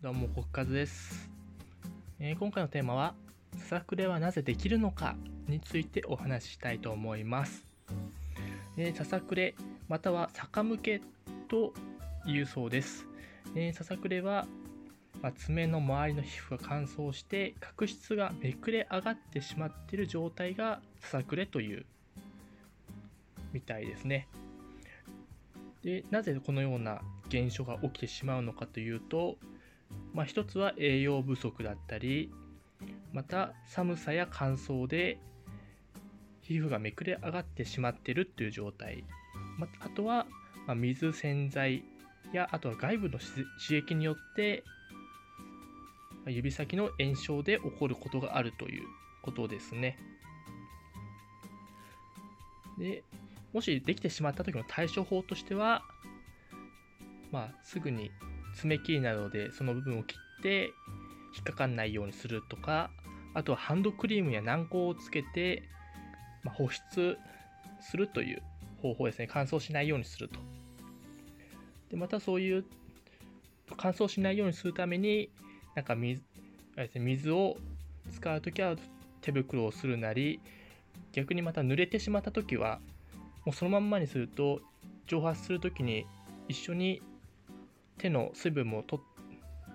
どうも、国和です、えー、今回のテーマは、ささくれはなぜできるのかについてお話ししたいと思います。え、ささくれ、または逆向けというそうです。え、ささくれは、まあ、爪の周りの皮膚が乾燥して角質がめくれ上がってしまっている状態がささくれというみたいですね。でなぜこのような現象が起きてしまうのかというと、まあ、一つは栄養不足だったりまた寒さや乾燥で皮膚がめくれ上がってしまっているという状態、まあとは、ま水洗剤やあとは外部の刺激によって指先の炎症で起こることがあるということですね。でもしできてしまった時の対処法としては、まあ、すぐに爪切りなどでその部分を切って引っかかんないようにするとかあとはハンドクリームや軟膏をつけて、ま、保湿するという方法ですね。乾燥しないようにすると。でまたそういう乾燥しないようにするためになんか水水を使う時は手袋をするなり逆にまた濡れてしまった時はもうそのまんまにすると蒸発する時に一緒に手の水分もと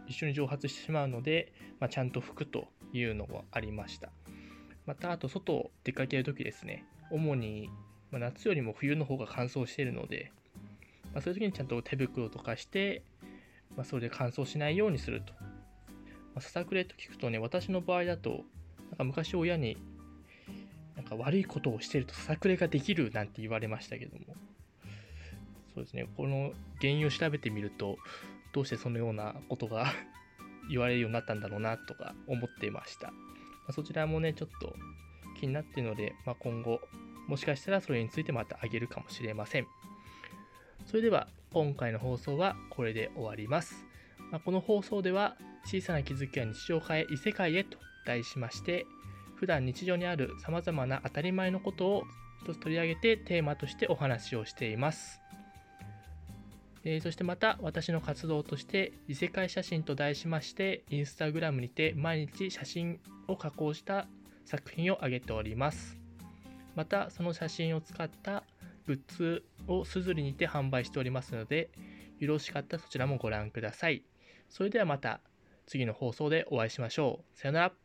一緒に蒸発してしまうので、まあ、ちゃんと拭くというのがありました。またあと外を出かける時ですね。主に夏よりも冬の方が乾燥しているので、まあ、そういう時にちゃんと手袋とかして、まあ、それで乾燥しないようにすると、ま、ささくれと聞くとね私の場合だとなんか昔親になんか悪いことをしてるとささくれができるなんて言われましたけども。そうですね、この原因を調べてみると、どうしてそのようなことが 言われるようになったんだろうなとか思っていました。まあ、そちらもね、ちょっと気になっているので、まあ、今後、もしかしたらそれについてまたあげるかもしれません。それでは、今回の放送はこれで終わります。まあ、この放送では、小さな気づきは日常を変え異世界へと題しまして、普段日常にある様々な当たり前のことを一つ取り上げてテーマとしてお話をしています。えー、そしてまた私の活動として異世界写真と題しましてインスタグラムにて毎日写真を加工した作品を上げております。またその写真を使ったグッズをすずりにて販売しておりますのでよろしかったらそちらもご覧ください。それではまた次の放送でお会いしましょう。さよなら。